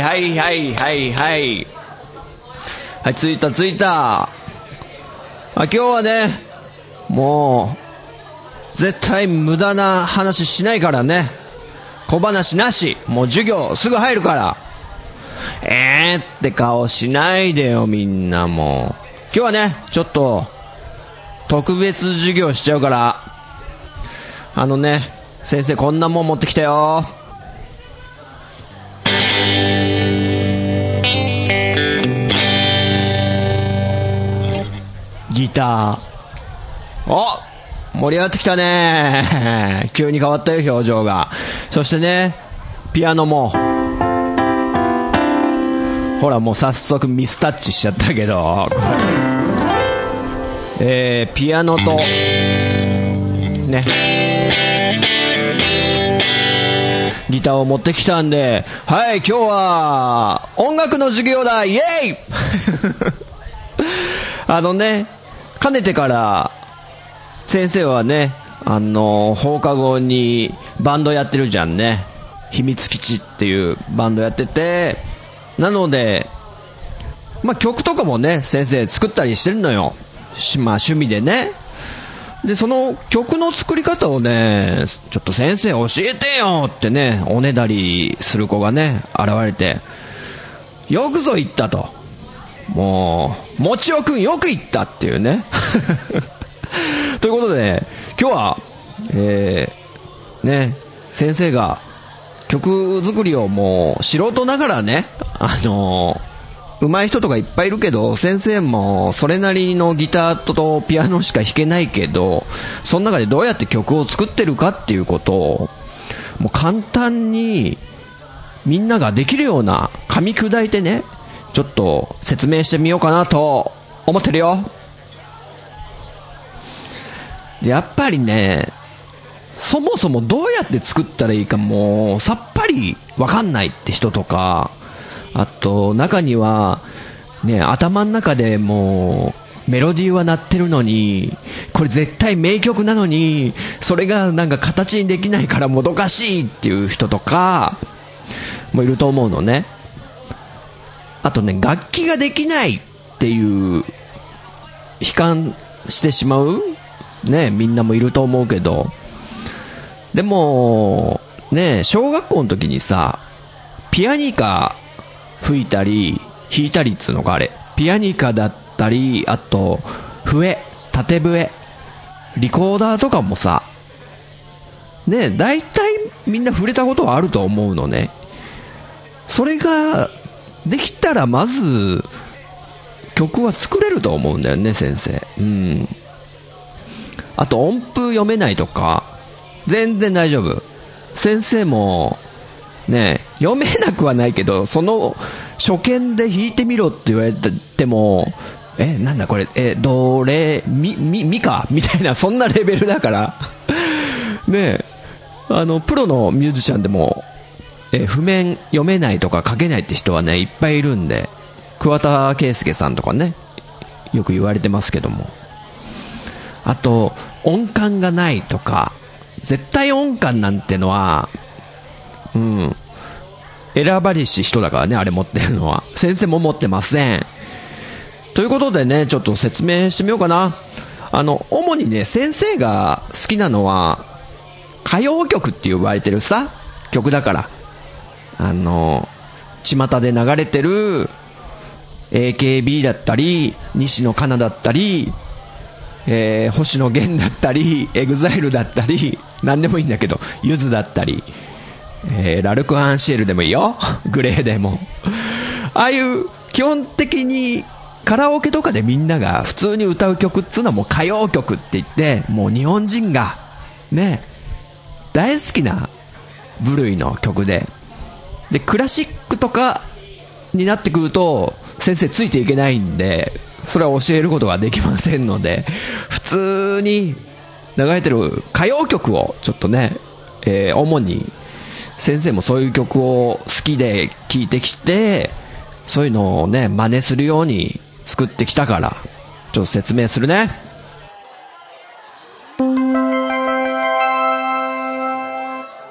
はいはいはいはいはいはい。着いた着いた。あ、今日はね、もう、絶対無駄な話しないからね。小話なし。もう授業すぐ入るから。えーって顔しないでよ、みんなもう。今日はね、ちょっと、特別授業しちゃうから、あのね、先生こんなもん持ってきたよ。ギター。お盛り上がってきたね。急に変わったよ、表情が。そしてね、ピアノも。ほら、もう早速ミスタッチしちゃったけど、これ。えー、ピアノと、ね。ギターを持ってきたんで、はい、今日は、音楽の授業だイェイ あのね、かねてから、先生はね、あの、放課後にバンドやってるじゃんね。秘密基地っていうバンドやってて、なので、まあ、曲とかもね、先生作ったりしてるのよ。しまあ、趣味でね。で、その曲の作り方をね、ちょっと先生教えてよってね、おねだりする子がね、現れて、よくぞ言ったと。もう、もちおくんよく言ったっていうね。ということで、今日は、えー、ね、先生が曲作りをもう素人ながらね、あの上手い人とかいっぱいいるけど、先生もそれなりのギターとピアノしか弾けないけど、その中でどうやって曲を作ってるかっていうことを、もう簡単にみんなができるような噛み砕いてね、ちょっと説明してみようかなと思ってるよ。やっぱりね、そもそもどうやって作ったらいいかもうさっぱりわかんないって人とか、あと中には、ね、頭の中でもうメロディーは鳴ってるのに、これ絶対名曲なのに、それがなんか形にできないからもどかしいっていう人とか、もいると思うのね。あとね、楽器ができないっていう、悲観してしまうね、みんなもいると思うけど、でも、ね、小学校の時にさ、ピアニカ吹いたり、弾いたりっつうのがあれ。ピアニカだったり、あと、笛、縦笛、リコーダーとかもさ、ね、大体みんな触れたことはあると思うのね。それが、できたらまず、曲は作れると思うんだよね、先生。うん。あと音符読めないとか、全然大丈夫。先生も、ね、読めなくはないけど、その初見で弾いてみろって言われても、え、なんだこれ、え、どれ、み、み、みか？みたいな、そんなレベルだから。ねあの、プロのミュージシャンでも、え、譜面読めないとか書けないって人はね、いっぱいいるんで、桑田佳祐さんとかね、よく言われてますけども。あと、音感がないとか、絶対音感なんてのは、うん、選ばれし人だからね、あれ持ってるのは。先生も持ってません。ということでね、ちょっと説明してみようかな。あの、主にね、先生が好きなのは、歌謡曲って呼ばれてるさ、曲だから。あの、巷で流れてる、AKB だったり、西野カナだったり、えー、星野源だったり、 EXILE だったり、何でもいいんだけど、ゆずだったり、えー、ラルク・アンシエルでもいいよ。GLAY でも。ああいう基本的にカラオケとかでみんなが普通に歌う曲っつうのはもう歌謡曲って言って、もう日本人がね、大好きな部類の曲で、で、クラシックとかになってくると、先生ついていけないんで、それは教えることができませんので、普通に流れてる歌謡曲をちょっとね、えー、主に先生もそういう曲を好きで聴いてきて、そういうのをね、真似するように作ってきたから、ちょっと説明するね。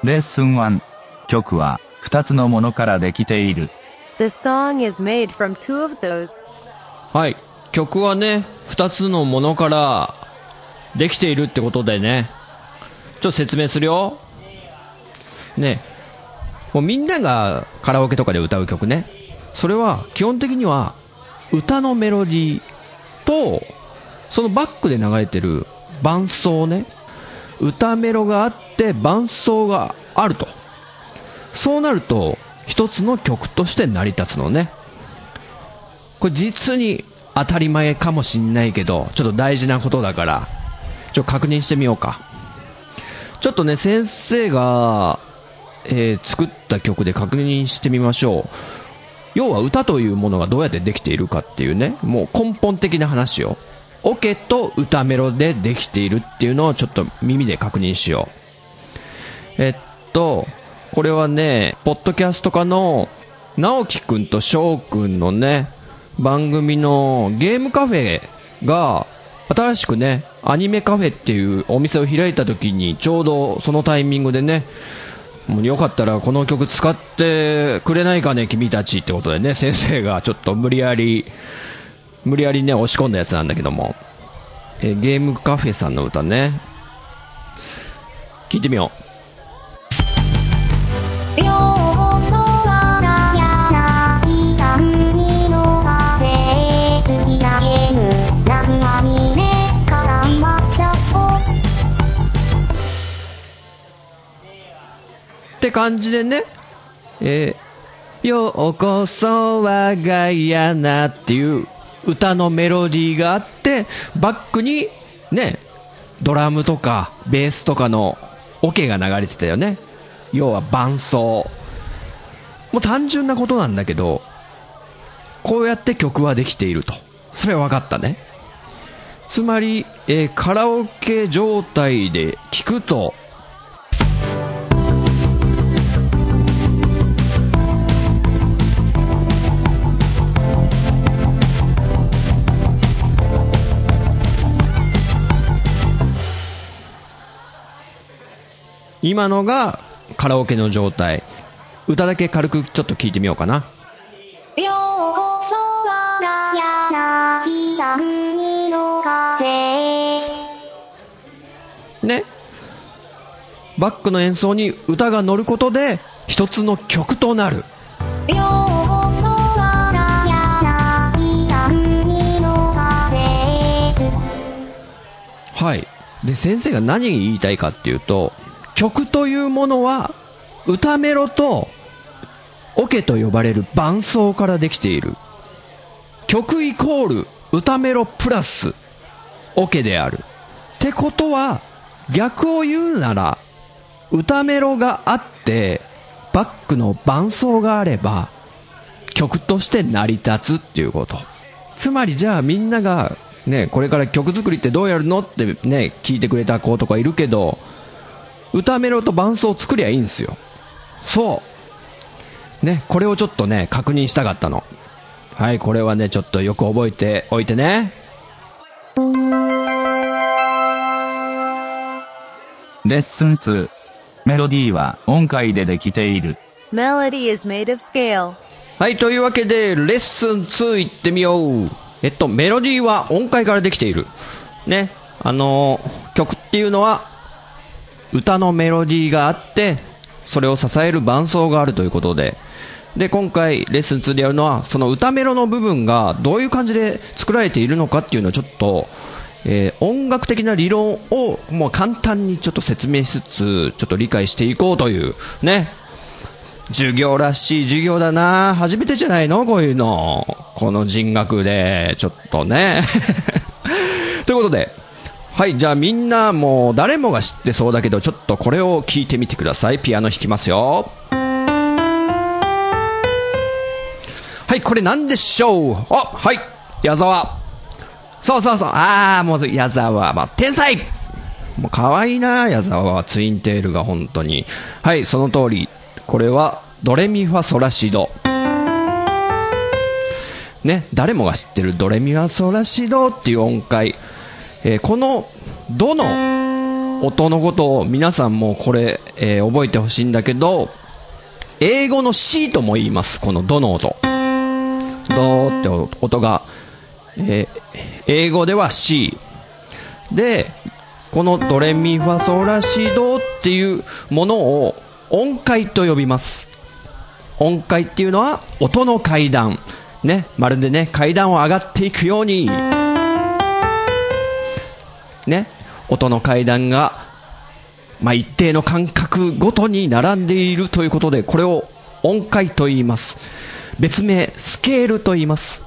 レッスン1曲は2つのものからできている。The song is made from two of those. はい。曲はね、2つのものからできているってことでね、ちょっと説明するよ。ね。もうみんながカラオケとかで歌う曲ね。それは基本的には歌のメロディーと、そのバックで流れてる伴奏ね。歌メロがあって伴奏があると。そうなると、一つの曲として成り立つのね。これ実に当たり前かもしんないけど、ちょっと大事なことだから、ちょっと確認してみようか。ちょっとね、先生が、えー、作った曲で確認してみましょう。要は歌というものがどうやってできているかっていうね、もう根本的な話を。オケと歌メロでできているっていうのをちょっと耳で確認しよう。えっと、これはね、ポッドキャスト家の直樹くんと翔くんのね、番組のゲームカフェが新しくね、アニメカフェっていうお店を開いた時にちょうどそのタイミングでね、もうよかったらこの曲使ってくれないかね、君たちってことでね、先生がちょっと無理やり、無理やりね、押し込んだやつなんだけども、えゲームカフェさんの歌ね、聞いてみよう。って感じでね、えー、ようこそ我が家なっていう歌のメロディーがあって、バックにね、ドラムとかベースとかのオケが流れてたよね。要は伴奏。もう単純なことなんだけど、こうやって曲はできていると。それは分かったね。つまり、えー、カラオケ状態で聞くと、今のがカラオケの状態。歌だけ軽くちょっと聞いてみようかな。ようこそ我が家な北国のカフェね。バックの演奏に歌が乗ることで一つの曲となる。ようこそ我が家な北国のカフェはい。で、先生が何言いたいかっていうと、曲というものは、歌メロと、オケと呼ばれる伴奏からできている。曲イコール、歌メロプラス、オケである。ってことは、逆を言うなら、歌メロがあって、バックの伴奏があれば、曲として成り立つっていうこと。つまりじゃあみんなが、ね、これから曲作りってどうやるのってね、聞いてくれた子とかいるけど、歌メロと伴奏作りゃいいんですよ。そう。ね、これをちょっとね、確認したかったの。はい、これはね、ちょっとよく覚えておいてね。レッスン2。メロディーは音階でできている。Melody is made of scale. はい、というわけで、レッスン2いってみよう。えっと、メロディーは音階からできている。ね。あのー、曲っていうのは歌のメロディーがあって、それを支える伴奏があるということで、で、今回レッスン2でやるのは、その歌メロの部分がどういう感じで作られているのかっていうのをちょっと、えー音楽的な理論をもう簡単にちょっと説明しつつ、ちょっと理解していこうという、ね。授業らしい授業だな初めてじゃないの？こういうの。この人学で、ちょっとね。ということで、はい、じゃあみんなもう誰もが知ってそうだけど、ちょっとこれを聞いてみてください。ピアノ弾きますよ。はい、これ何でしょう？あ、はい、矢沢。そうそうそう、あー、もう矢沢、まあ、天才もう可愛いな矢沢は、ツインテールが本当に。はい、その通り。これは、ドレミファソラシド。ね、誰もが知ってるドレミファソラシドっていう音階。えーこの、どの音のことを皆さんもこれ、えー覚えてほしいんだけど、英語の C とも言います。このどの音。ドーって音が、えー英語では C。で、このドレミファソラシドっていうものを音階と呼びます。音階っていうのは音の階段。ね、まるでね、階段を上がっていくように、ね、音の階段が、まあ、一定の間隔ごとに並んでいるということで、これを音階と言います。別名、スケールと言います。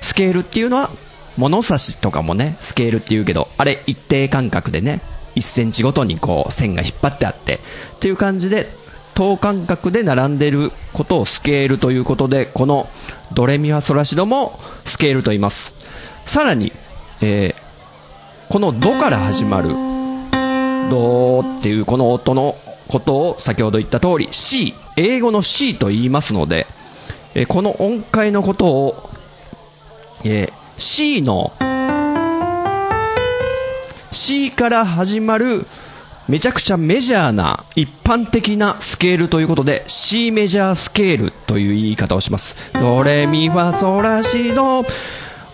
スケールっていうのは、物差しとかもね、スケールって言うけど、あれ一定間隔でね、1センチごとにこう線が引っ張ってあって、っていう感じで、等間隔で並んでることをスケールということで、このドレミファソラシドもスケールと言います。さらに、えーこのドから始まる、ドっていうこの音のことを先ほど言った通り C、英語の C と言いますので、えこの音階のことを、え C の C から始まるめちゃくちゃメジャーな一般的なスケールということで C メジャースケールという言い方をします。ドレミファソラシド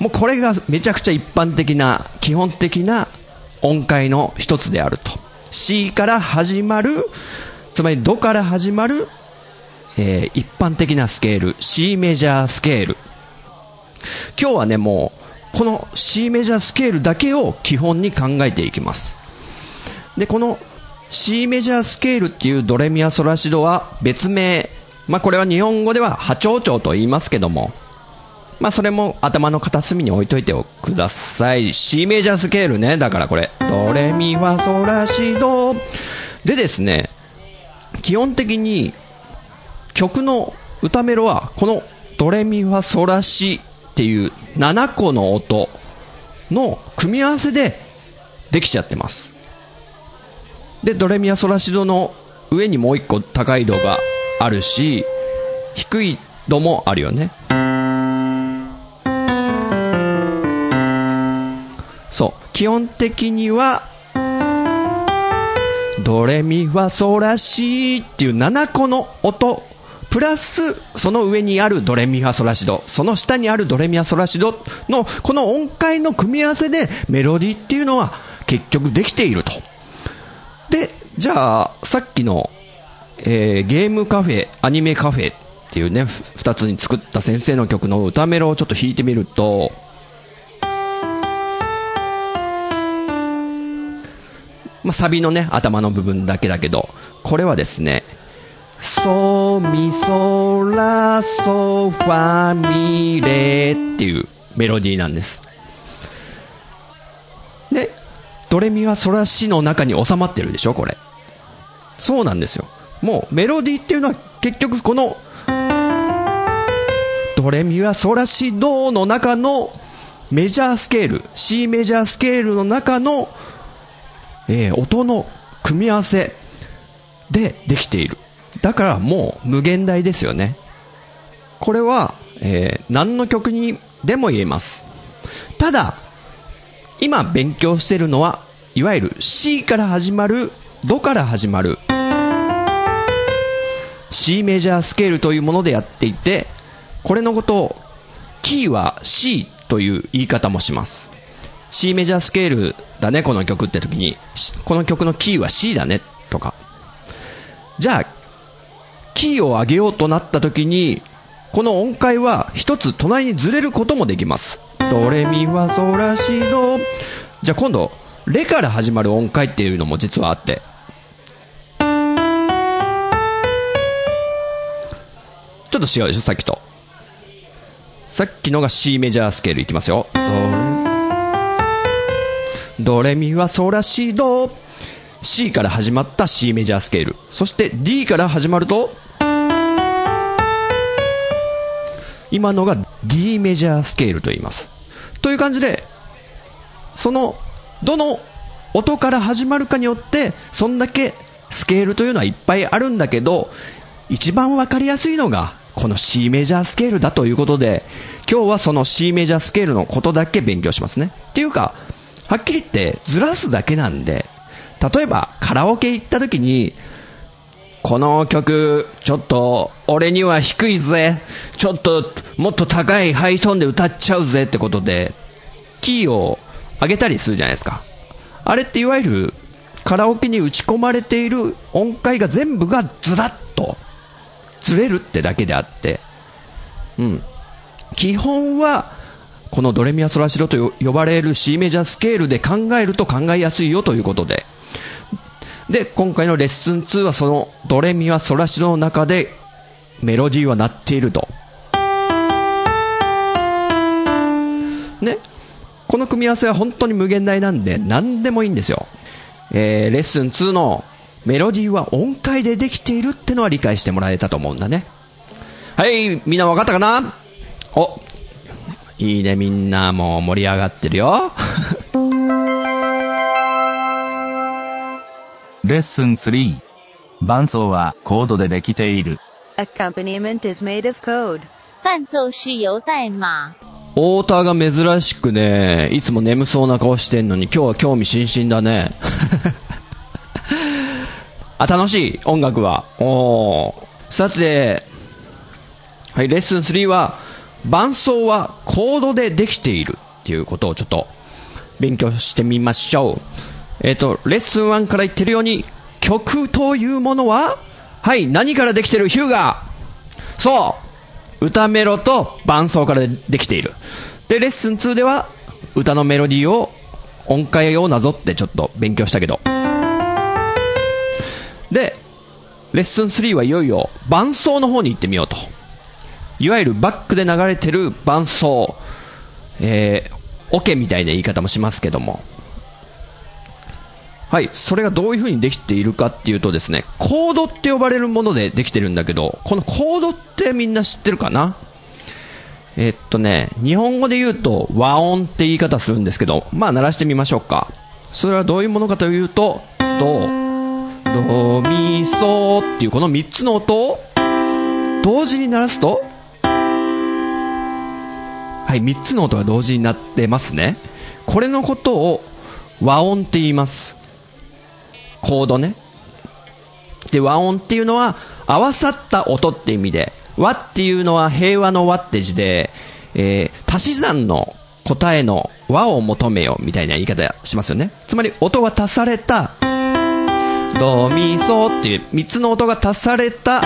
もうこれがめちゃくちゃ一般的な基本的な音階の一つであると。C から始まるつまりドから始まる、えー一般的なスケール C メジャースケール今日はね、もう、この C メジャースケールだけを基本に考えていきます。で、この C メジャースケールっていうドレミアソラシドは別名、まあこれは日本語では波長長と言いますけども、まあそれも頭の片隅に置いといてください。C メジャースケールね、だからこれ。ドレミファソラシド。でですね、基本的に曲の歌メロはこのドレミファソラシっていう7個の音の組み合わせでできちゃってます。で、ドレミファソラシドの上にもう一個高い度があるし、低い度もあるよね。そう。基本的には、ドレミファソラシーっていう7個の音、プラス、その上にあるドレミファソラシド、その下にあるドレミファソラシドの、この音階の組み合わせでメロディーっていうのは結局できていると。で、じゃあ、さっきの、えーゲームカフェ、アニメカフェっていうね、ふ二つに作った先生の曲の歌メロをちょっと弾いてみると、まあ、サビのね、頭の部分だけだけど、これはですね、ソミソラソファミレっていうメロディーなんです。で、ドレミはソラシの中に収まってるでしょ、これ。そうなんですよ。もうメロディーっていうのは結局この、ドレミはソラシドの中のメジャースケール、C メジャースケールの中のえー音の組み合わせでできている。だからもう無限大ですよね。これは、えー何の曲にでも言えます。ただ、今勉強してるのは、いわゆる C から始まる、ドから始まる、C メジャースケールというものでやっていて、これのことを、キーは C という言い方もします。C メジャースケールだね、この曲って時に、この曲のキーは C だね、とか。じゃあ、キーを上げようとなった時に、この音階は一つ隣にずれることもできます。ドレミファソラシド。じゃあ今度、レから始まる音階っていうのも実はあって。ちょっと違うでしょ、さっきと。さっきのが C メジャースケールいきますよ。ドレミファソラシド。C から始まった C メジャースケール。そして D から始まると、今のが D メジャースケールと言います。という感じで、その、どの音から始まるかによって、そんだけスケールというのはいっぱいあるんだけど、一番わかりやすいのが、この C メジャースケールだということで、今日はその C メジャースケールのことだけ勉強しますね。っていうか、はっきり言ってずらすだけなんで、例えばカラオケ行った時に、この曲、ちょっと、俺には低いぜ。ちょっと、もっと高いハイトーンで歌っちゃうぜってことで、キーを上げたりするじゃないですか。あれっていわゆる、カラオケに打ち込まれている音階が全部がずらっと、ずれるってだけであって、うん。基本は、このドレミアソラシドと呼ばれる C メジャースケールで考えると考えやすいよということで、で、今回のレッスン2はそのドレミはソラシドの中でメロディーは鳴っていると。ね。この組み合わせは本当に無限大なんで何でもいいんですよ。えー、レッスン2のメロディーは音階でできているってのは理解してもらえたと思うんだね。はい、みんな分かったかな？お、いいね、みんなもう盛り上がってるよ。レッスン3。伴奏はコードでできている。Accompaniment is made of code. 伴奏是由代码。太田が珍しくね、いつも眠そうな顔してんのに今日は興味津々だね。あ、楽しい音楽は。おーさて、はい、レッスン3は、伴奏はコードでできているっていうことをちょっと勉強してみましょう。えっ、と、レッスン1から言ってるように、曲というものは、はい、何からできてる？ヒューガーそう歌メロと伴奏からできている。で、レッスン2では、歌のメロディーを、音階をなぞってちょっと勉強したけど。で、レッスン3はいよいよ伴奏の方に行ってみようと。いわゆるバックで流れてる伴奏。えー、オケみたいな言い方もしますけども。はい。それがどういう風にできているかっていうとですね、コードって呼ばれるものでできてるんだけど、このコードってみんな知ってるかな？えっとね、日本語で言うと和音って言い方するんですけど、まあ鳴らしてみましょうか。それはどういうものかというと、ド、ド、ミ、ソっていうこの3つの音を同時に鳴らすと、はい、3つの音が同時になってますね。これのことを和音って言います。コードね。で、和音っていうのは、合わさった音って意味で、和っていうのは平和の和って字で、えー、足し算の答えの和を求めよみたいな言い方しますよね。つまり、音が足された、ドミソっていう3つの音が足された、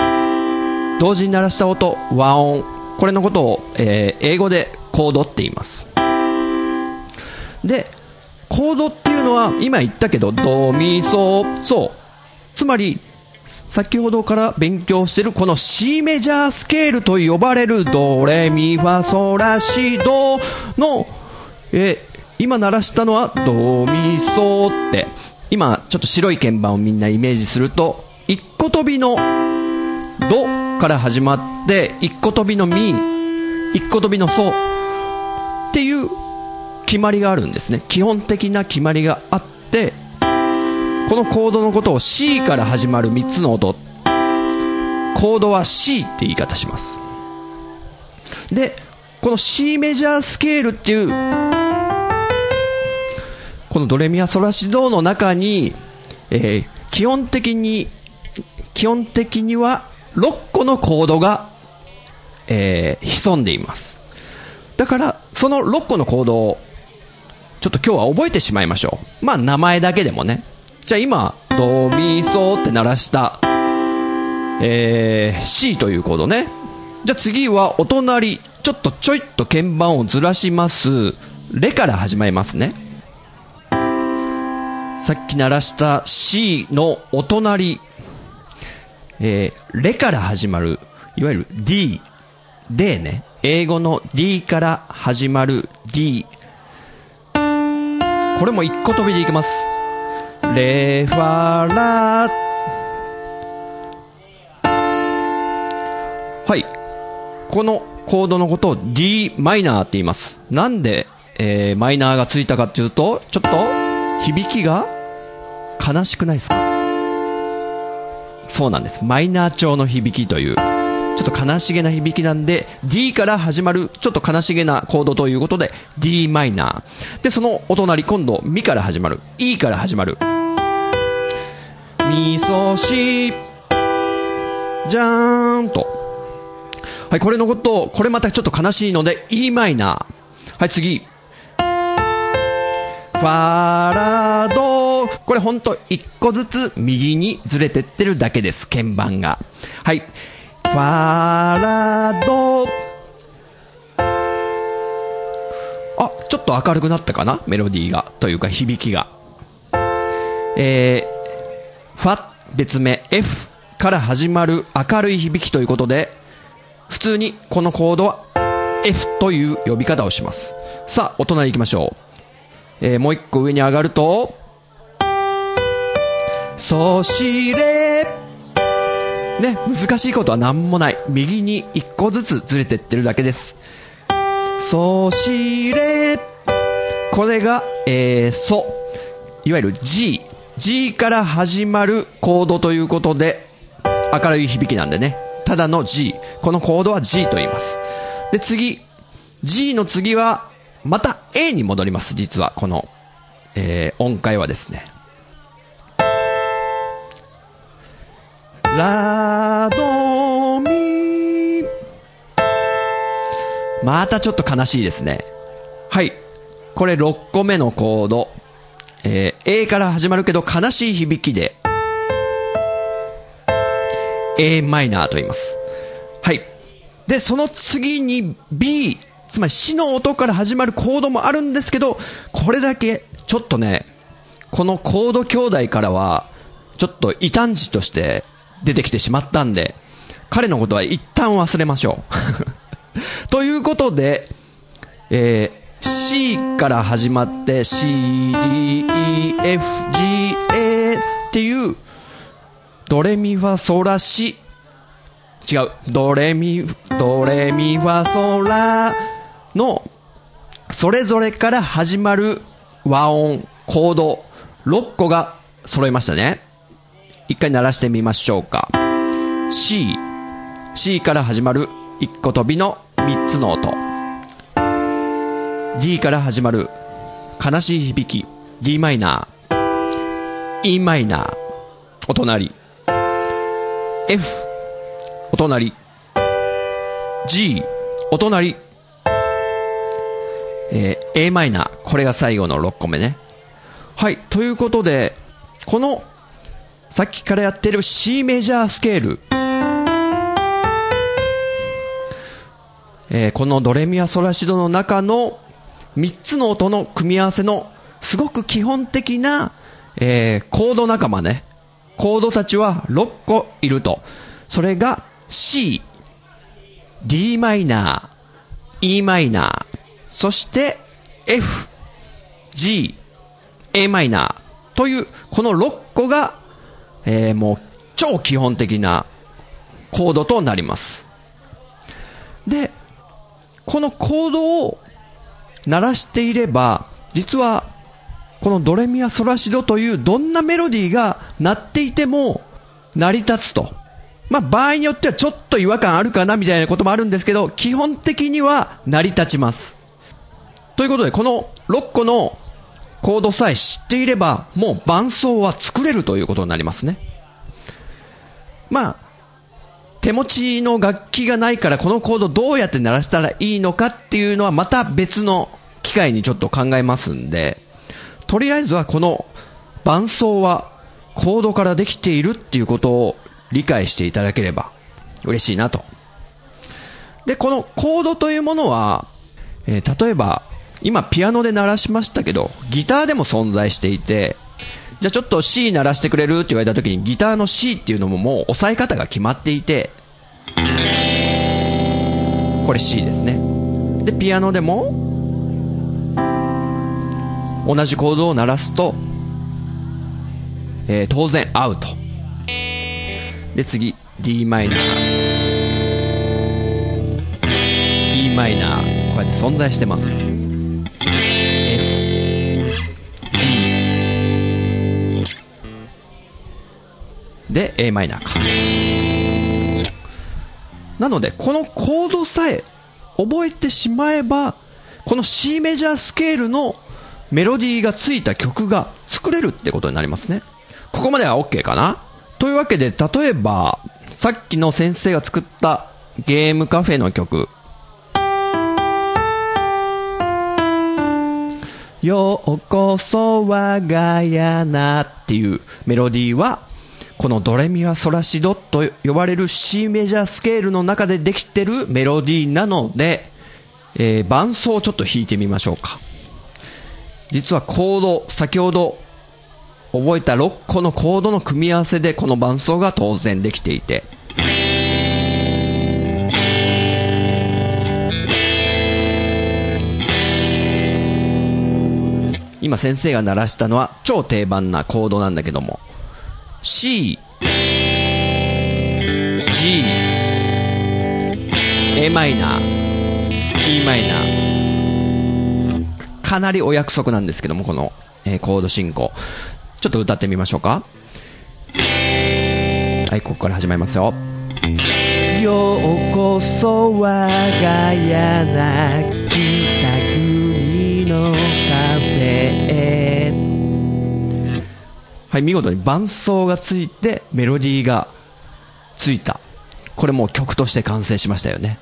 同時に鳴らした音、和音。これのことを、えー英語でコードって言います。で、コードっていうのは、今言ったけど、ドミソ、そう。つまり、先ほどから勉強してるこの C メジャースケールと呼ばれるドレミファソラシドの、え今鳴らしたのはドミソって、今ちょっと白い鍵盤をみんなイメージすると、一個飛びのドから始まって、一個飛びのミ、一個飛びのソっていう決まりがあるんですね。基本的な決まりがあって、このコードのことを C から始まる3つの音。コードは C って言い方します。で、この C メジャースケールっていう、このドレミアソラシドの中に、えー基本的に、基本的には6個のコードが、えー潜んでいます。だから、その6個のコードを、ちょっと今日は覚えてしまいましょう。まあ、名前だけでもね。じゃあ今、ドミソって鳴らした、えー、C というコードね。じゃあ次はお隣、ちょっとちょいっと鍵盤をずらします。レから始まりますね。さっき鳴らした C のお隣、えー、レから始まる、いわゆる D、D ね。英語の D から始まる D。これも一個飛びでいきます。レファラはい。このコードのことを D マイナーって言います。なんで、えー、マイナーがついたかっていうと、ちょっと響きが悲しくないですか？そうなんです。マイナー調の響きという、ちょっと悲しげな響きなんで、D から始まる、ちょっと悲しげなコードということで、D マイナー。で、そのお隣、今度、ミから始まる、E から始まる。みそし、じゃーんと。はい、これのこと、これまたちょっと悲しいので、E マイナー。はい、次。ファラドこれほんと一個ずつ右にずれてってるだけです、鍵盤が。はい。ファラドあ、ちょっと明るくなったかな？メロディーが。というか響きが。えー、ファ、別名 F から始まる明るい響きということで、普通にこのコードは F という呼び方をします。さあ、お隣行きましょう。えー、もう一個上に上がると、そしれ、ね、難しいことは何もない。右に一個ずつずれてってるだけです。そしれ、これが、えー、そ、いわゆる G。G から始まるコードということで、明るい響きなんでね。ただの G。このコードは G と言います。で、次。G の次は、また A に戻ります、実は。この、えー、音階はですね。ラドミまたちょっと悲しいですね。はい。これ6個目のコード。えー、A から始まるけど悲しい響きで、A マイナーと言います。はい。で、その次に B、つまり死の音から始まるコードもあるんですけど、これだけ、ちょっとね、このコード兄弟からは、ちょっと異端児として出てきてしまったんで、彼のことは一旦忘れましょう。ということで、えー、C から始まって C, D, E, F, G, A っていう、ドレミファソラシ、違う、ドレミ、ドレミファソラの、それぞれから始まる和音、コード、6個が揃いましたね。一回鳴らしてみましょうか。C、C から始まる1個飛びの3つの音。D から始まる悲しい響き、D マイナー。E マイナー、お隣。F、お隣。G、お隣。えー A マイナー、これが最後の6個目ね。はい、ということで、この、さっきからやってる C メジャースケール。えーこのドレミアソラシドの中の3つの音の組み合わせのすごく基本的な、えーコード仲間ね。コードたちは6個いると。それが C、D マイナー、E マイナー、そして F、G、A マイナーというこの6個が、えーもう超基本的なコードとなります。で、このコードを鳴らしていれば、実は、このドレミアソラシドというどんなメロディーが鳴っていても成り立つと。まあ場合によってはちょっと違和感あるかなみたいなこともあるんですけど、基本的には成り立ちます。ということで、この6個のコードさえ知っていれば、もう伴奏は作れるということになりますね。まあ、手持ちの楽器がないからこのコードどうやって鳴らしたらいいのかっていうのはまた別の機会にちょっと考えますんで、とりあえずはこの伴奏はコードからできているっていうことを理解していただければ嬉しいなと。で、このコードというものは、えー例えば今ピアノで鳴らしましたけど、ギターでも存在していて、じゃあちょっと C 鳴らしてくれるって言われた時にギターの C っていうのももう押さえ方が決まっていて、これ C ですね。で、ピアノでも、同じコードを鳴らすと、えー当然アウト。で、次、d マイナー。e マイナー。こうやって存在してます。で、a マイナーか。なので、このコードさえ覚えてしまえば、この C メジャースケールのメロディーがついた曲が作れるってことになりますね。ここまでは OK かな？というわけで、例えば、さっきの先生が作ったゲームカフェの曲。ようこそ我が家なっていうメロディーは、このドレミファソラシドと呼ばれる C メジャースケールの中でできてるメロディーなので、えー伴奏をちょっと弾いてみましょうか。実はコード、先ほど覚えた6個のコードの組み合わせでこの伴奏が当然できていて。今先生が鳴らしたのは超定番なコードなんだけども。C、G、A マイナー、E マイナー。かなりお約束なんですけども、この、えーコード進行。ちょっと歌ってみましょうか。はい、ここから始まりますよ。ようこそ我が家な北国のカフェ。はい、見事に伴奏がついてメロディーがついた。これもう曲として完成しましたよね。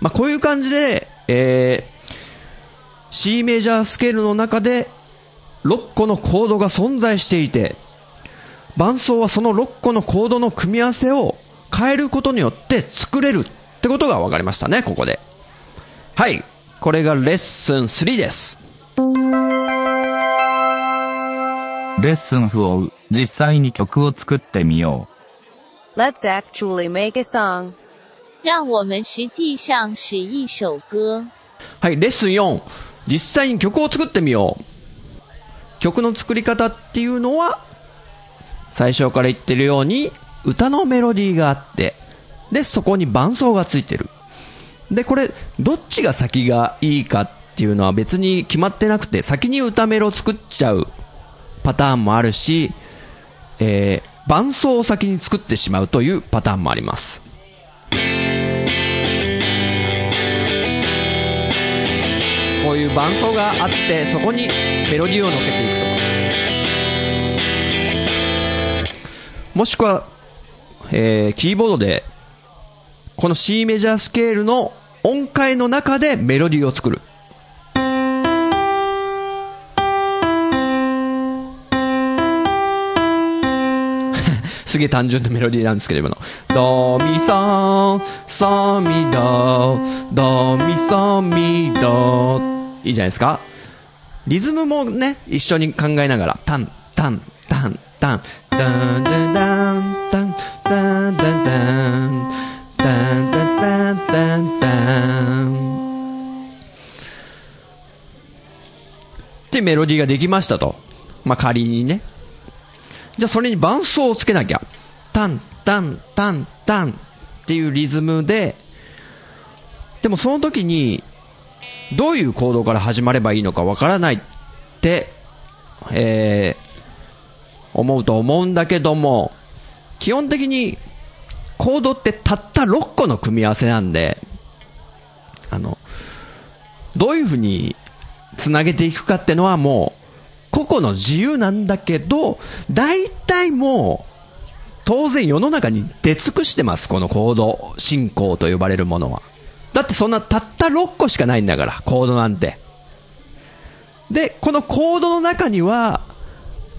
まあ、こういう感じで、えー、C メジャースケールの中で6個のコードが存在していて、伴奏はその6個のコードの組み合わせを変えることによって作れるってことが分かりましたね、ここで。はい。これがレッスン3です。レッスン4、実際に曲を作ってみよ Let's actually make a song. 让我们实际上使一首歌。はい、レッスン4。実際に曲を作ってみよう。曲の作り方っていうのは、最初から言ってるように、歌のメロディーがあって、で、そこに伴奏がついてる。で、これ、どっちが先がいいかっていうのは別に決まってなくて、先に歌メロを作っちゃうパターンもあるし、えー、伴奏を先に作ってしまうというパターンもあります。こういう伴奏があって、そこにメロディーを乗っけていくと。もしくは、えー、キーボードで、この C メジャースケールの音階の中でメロディーを作る。すげえ単純なメロディーなんですけれども。ドミソソミドドミソミドいいじゃないですかリズムもね、一緒に考えながら、タン、タン、タン、タン、ダンダンダン、タン、ダンダンダン、ダンダンダンダンダン。ってメロディーができましたと。まあ、仮にね。じゃあそれに伴奏をつけなきゃ。タン、タン、タン、タンっていうリズムで、でもその時に、どういう行動から始まればいいのかわからないって、えー、思うと思うんだけども、基本的に、コードってたった6個の組み合わせなんで、あの、どういうふうに繋げていくかってのはもう、個々の自由なんだけど、大体もう、当然世の中に出尽くしてます、このコード進行と呼ばれるものは。だってそんなたった6個しかないんだから、コードなんて。で、このコードの中には、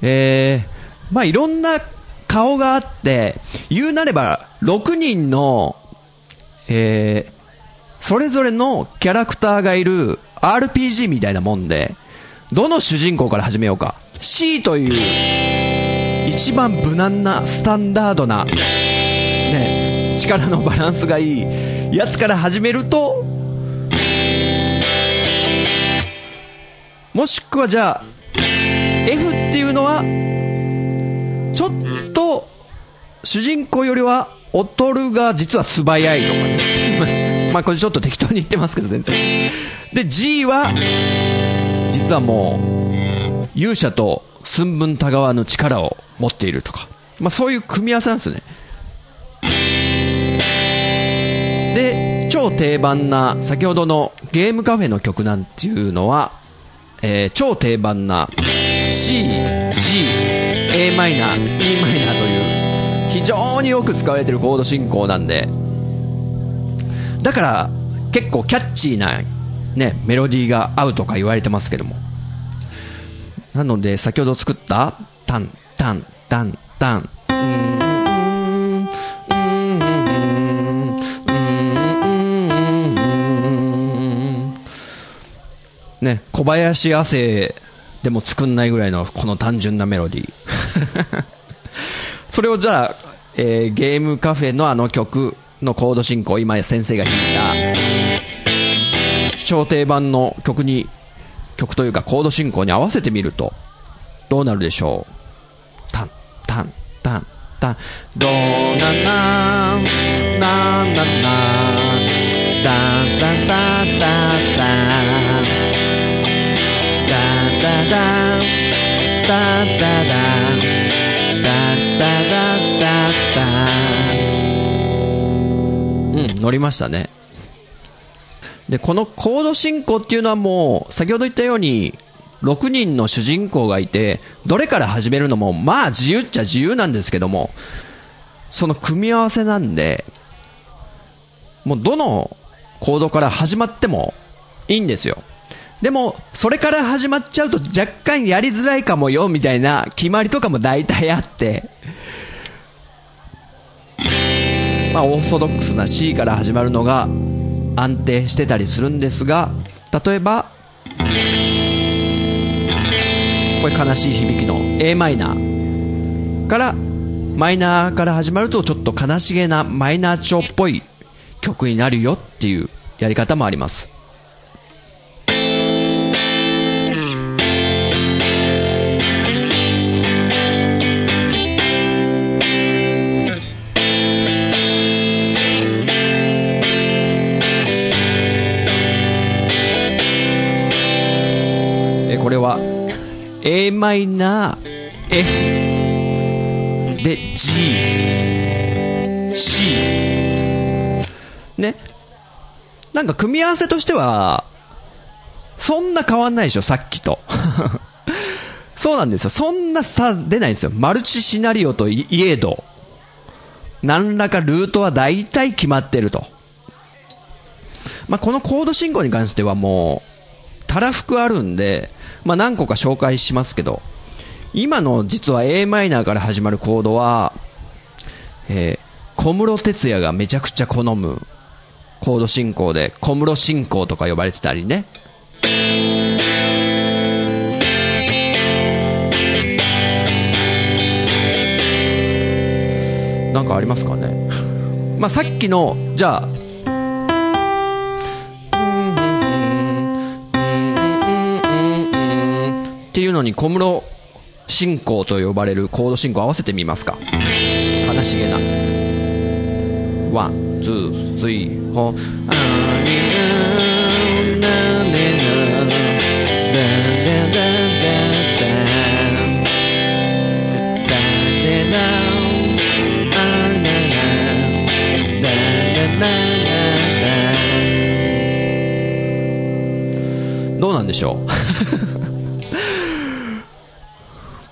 えー、まあいろんな顔があって、言うなれば6人の、えー、それぞれのキャラクターがいる RPG みたいなもんで、どの主人公から始めようか。C という一番無難なスタンダードな、ね、力のバランスがいいやつから始めると、もしくはじゃあ、F っていうのは、ちょっと、主人公よりは、劣るが実は素早いとかね。まあこれちょっと適当に言ってますけど全然。で、G は、実はもう、勇者と寸分たがわぬ力を持っているとか。まあそういう組み合わせなんですね。で、超定番な、先ほどのゲームカフェの曲なんていうのは、えー超定番な C、G、a マイナー、e マイナーという非常によく使われているコード進行なんで、だから結構キャッチーなね、メロディーが合うとか言われてますけども。なので先ほど作ったタン、タン、タン、タン、うーんうーんうーんうーんね、小林亜生でも作んないぐらいのこの単純なメロディー。それをじゃあ、えーゲームカフェのあの曲のコード進行、今先生が弾いた、超定番の曲に、曲というかコード進行に合わせてみると、どうなるでしょうタン、タン、タン、タン、ドーナナン、ナンナンナン、ダンダンダンダンダン、ダンダンダン、ダンダンダン、ダンダンダンダンダン。うん、乗りましたね。で、このコード進行っていうのはもう、先ほど言ったように、6人の主人公がいて、どれから始めるのも、まあ自由っちゃ自由なんですけども、その組み合わせなんで、もうどのコードから始まってもいいんですよ。でも、それから始まっちゃうと若干やりづらいかもよ、みたいな決まりとかも大体あって、まあ、オーソドックスな C から始まるのが安定してたりするんですが、例えば、これ悲しい響きの a マイナーから、マイナーから始まるとちょっと悲しげなマイナー調っぽい曲になるよっていうやり方もあります。A マイナー F で G C ね。なんか組み合わせとしてはそんな変わんないでしょさっきと。そうなんですよ。そんな差出ないんですよ。マルチシナリオといえど。何らかルートは大体決まってると。まあ、このコード進行に関してはもう、たらふくあるんで、まあ、何個か紹介しますけど、今の実は a マイナーから始まるコードは、えー小室哲也がめちゃくちゃ好むコード進行で、小室進行とか呼ばれてたりね。なんかありますかね。まあ、さっきの、じゃあ、っていうのに小室進行と呼ばれるコード進行合わせてみますか。悲しげな。ワン、ツー、スリー、フォー。ありなねなダンダンダダダダンダンあななダダダダどうなんでしょう？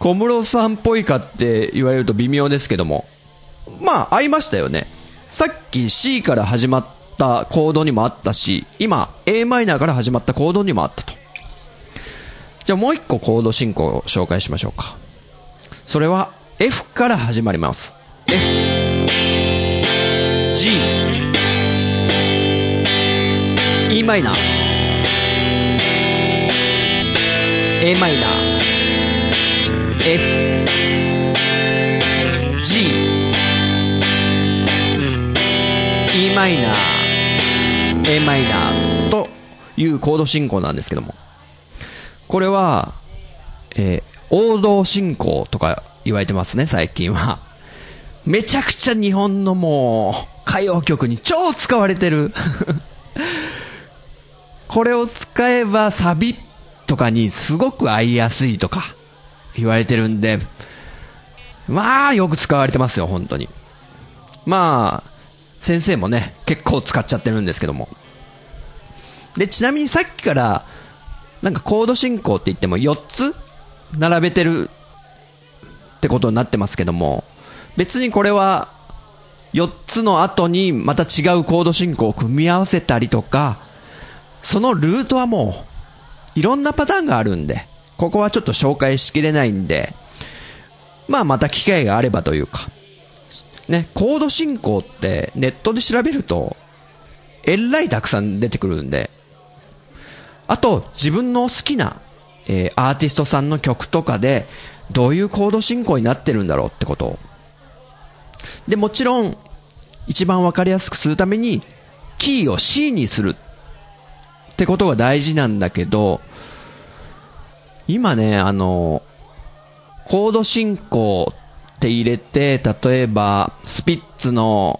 小室さんっぽいかって言われると微妙ですけども。まあ、合いましたよね。さっき C から始まったコードにもあったし、今 a マイナーから始まったコードにもあったと。じゃあもう一個コード進行を紹介しましょうか。それは F から始まります。F、G、E マイナー、a マイナー、F、G、E マイナー、A マイナーというコード進行なんですけども。これは、えー王道進行とか言われてますね、最近は。めちゃくちゃ日本のもう、歌謡曲に超使われてる。これを使えばサビとかにすごく合いやすいとか言われてるんで、まあよく使われてますよ、本当に。まあ、先生もね、結構使っちゃってるんですけども。で、ちなみにさっきから、なんかコード進行って言っても4つ並べてるってことになってますけども、別にこれは4つの後にまた違うコード進行を組み合わせたりとか、そのルートはもういろんなパターンがあるんで、ここはちょっと紹介しきれないんで、まあまた機会があればというか、ね、コード進行ってネットで調べると、えらいたくさん出てくるんで、あと、自分の好きな、えーアーティストさんの曲とかで、どういうコード進行になってるんだろうってこと。で、もちろん、一番わかりやすくするために、キーを C にするってことが大事なんだけど、今ね、あの、コード進行って入れて、例えば、スピッツの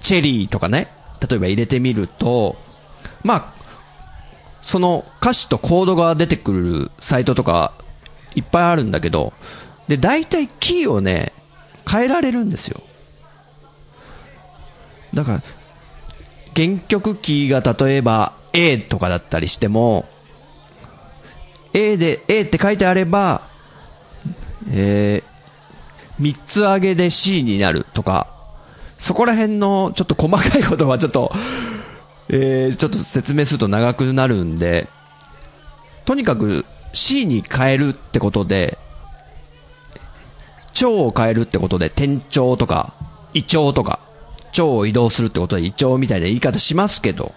チェリーとかね、例えば入れてみると、まあ、その歌詞とコードが出てくるサイトとかいっぱいあるんだけど、で、大体キーをね、変えられるんですよ。だから、原曲キーが例えば A とかだったりしても、A で、A って書いてあれば、えー、3つ上げで C になるとか、そこら辺のちょっと細かいことはちょっと、えー、ちょっと説明すると長くなるんで、とにかく C に変えるってことで、蝶を変えるってことで、転調とか、胃腸とか、腸を移動するってことで胃腸みたいな言い方しますけど、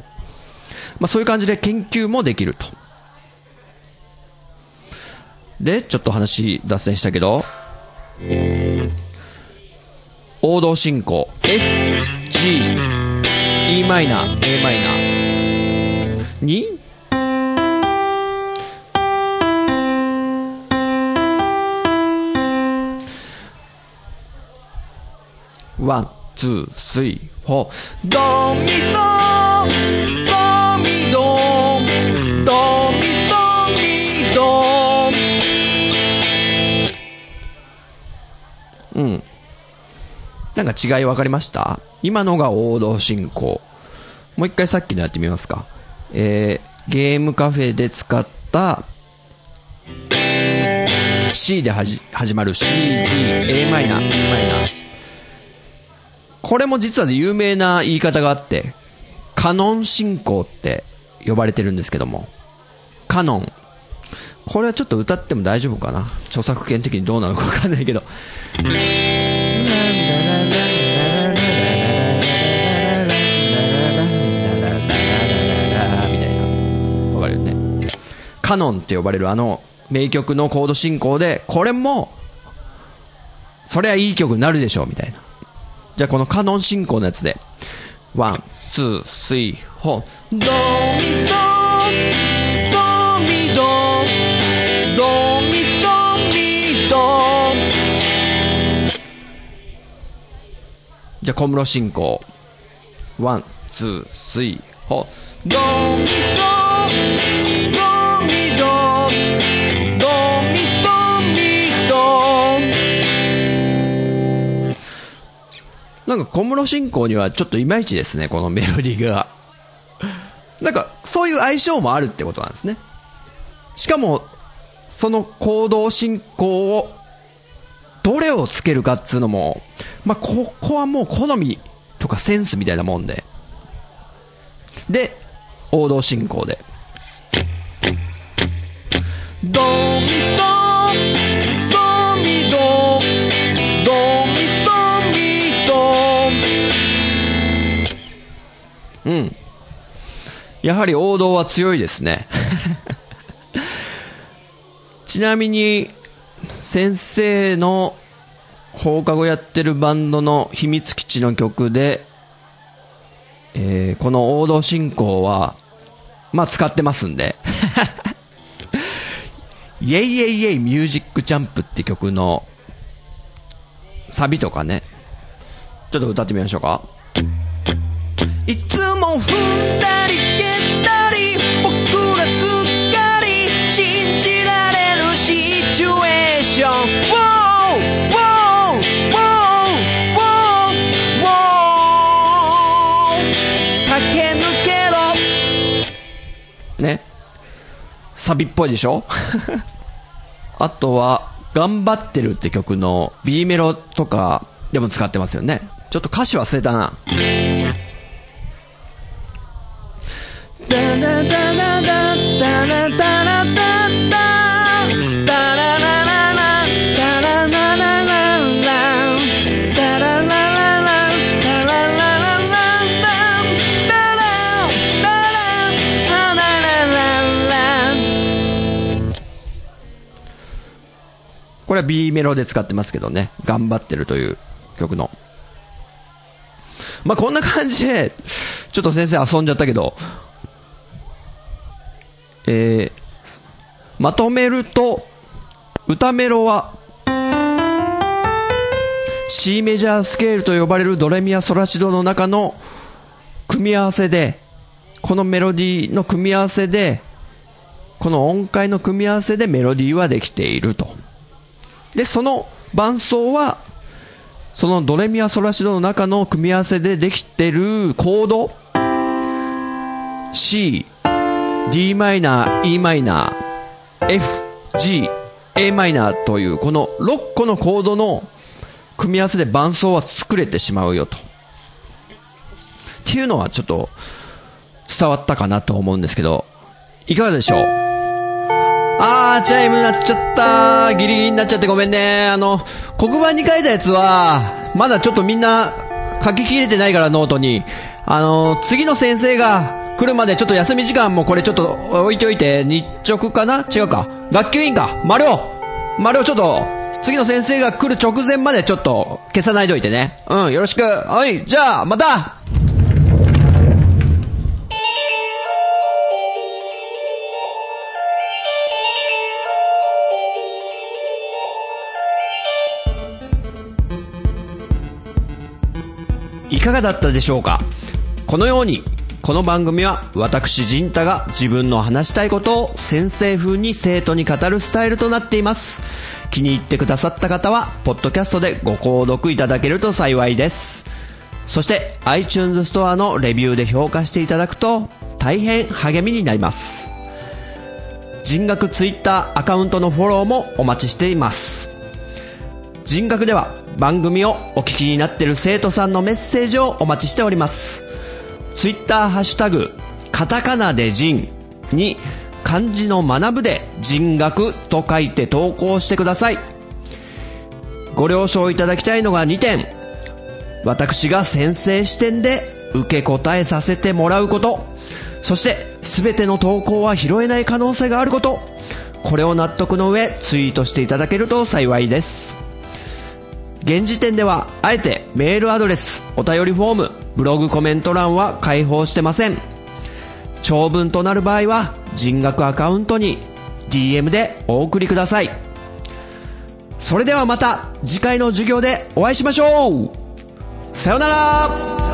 まあそういう感じで研究もできると。で、ちょっと話脱線したけど、王道進行、F、G、E マイナー、A マイナー。に、ワン、ツー、スリー、フォー。ドミソ、なんか違い分かりました？今のが王道進行。もう一回さっきのやってみますか。えー、ゲームカフェで使った C ではじ始まる C、G、A マイナー、これも実は有名な言い方があって、カノン進行って呼ばれてるんですけども。カノン。これはちょっと歌っても大丈夫かな？著作権的にどうなのかわかんないけど。カノンって呼ばれるあの名曲のコード進行で、これも、そりゃいい曲になるでしょう、みたいな。じゃあこのカノン進行のやつで、 one, two, three, four。ドミソ、ソミド、ドミソミド。じゃあ小室進行。 one, two, three, four。ドミソ、ソなんか小室進行にはちょっといまいちですね、このメロディーが。なんか、そういう相性もあるってことなんですね。しかも、その行動進行を、どれをつけるかっつうのも、まあ、ここはもう好みとかセンスみたいなもんで。で、王道進行で。ドミソ、うん。やはり王道は強いですね。ちなみに、先生の放課後やってるバンドの秘密基地の曲で、えーこの王道進行は、まあ使ってますんで。イェイイェイイェイミュージックジャンプって曲のサビとかね。ちょっと歌ってみましょうか。い つ踏んだり蹴ったり僕らすっかり信じられるシチュエーション Wow! Wow! Wow! Wow! 駆け抜けろね。サビっぽいでしょあとは、頑張ってるって曲の B メロとかでも使ってますよね。ちょっと歌詞忘れたな。これは B メロで使ってますけどね。頑張ってるという曲の。まあ、こんな感じで、ちょっと先生遊んじゃったけど、えー、まとめると、歌メロは、C メジャースケールと呼ばれるドレミアソラシドの中の組み合わせで、このメロディーの組み合わせで、この音階の組み合わせでメロディーはできていると。で、その伴奏は、そのドレミアソラシドの中の組み合わせでできてるコード、C、d マイナー、e マイナー、f、g、a マイナーというこの6個のコードの組み合わせで伴奏は作れてしまうよと。っていうのはちょっと伝わったかなと思うんですけど、いかがでしょう？あー、チャイムになっちゃったギリギリになっちゃってごめんね。あの、黒板に書いたやつは、まだちょっとみんな書ききれてないからノートに。あの、次の先生が来るまでちょっと休み時間もこれちょっと置いておいて、日直かな？違うか。学級委員か。丸尾丸尾ちょっと、次の先生が来る直前までちょっと消さないでおいてね。うん、よろしく。はい、じゃあ、またいかがだったでしょうか？このように、この番組は私陣太が自分の話したいことを先生風に生徒に語るスタイルとなっています。気に入ってくださった方は、ポッドキャストでご購読いただけると幸いです。そして、iTunes ストアのレビューで評価していただくと、大変励みになります。人学 Twitter アカウントのフォローもお待ちしています。人学では番組をお聞きになっている生徒さんのメッセージをお待ちしております。ツイッターハッシュタグ、カタカナで人に漢字の学ぶで人学と書いて投稿してください。ご了承いただきたいのが2点。私が先生視点で受け答えさせてもらうこと。そして、すべての投稿は拾えない可能性があること。これを納得の上、ツイートしていただけると幸いです。現時点では、あえてメールアドレス、お便りフォーム、ブログコメント欄は開放してません。長文となる場合は、人学アカウントに DM でお送りください。それではまた次回の授業でお会いしましょうさようなら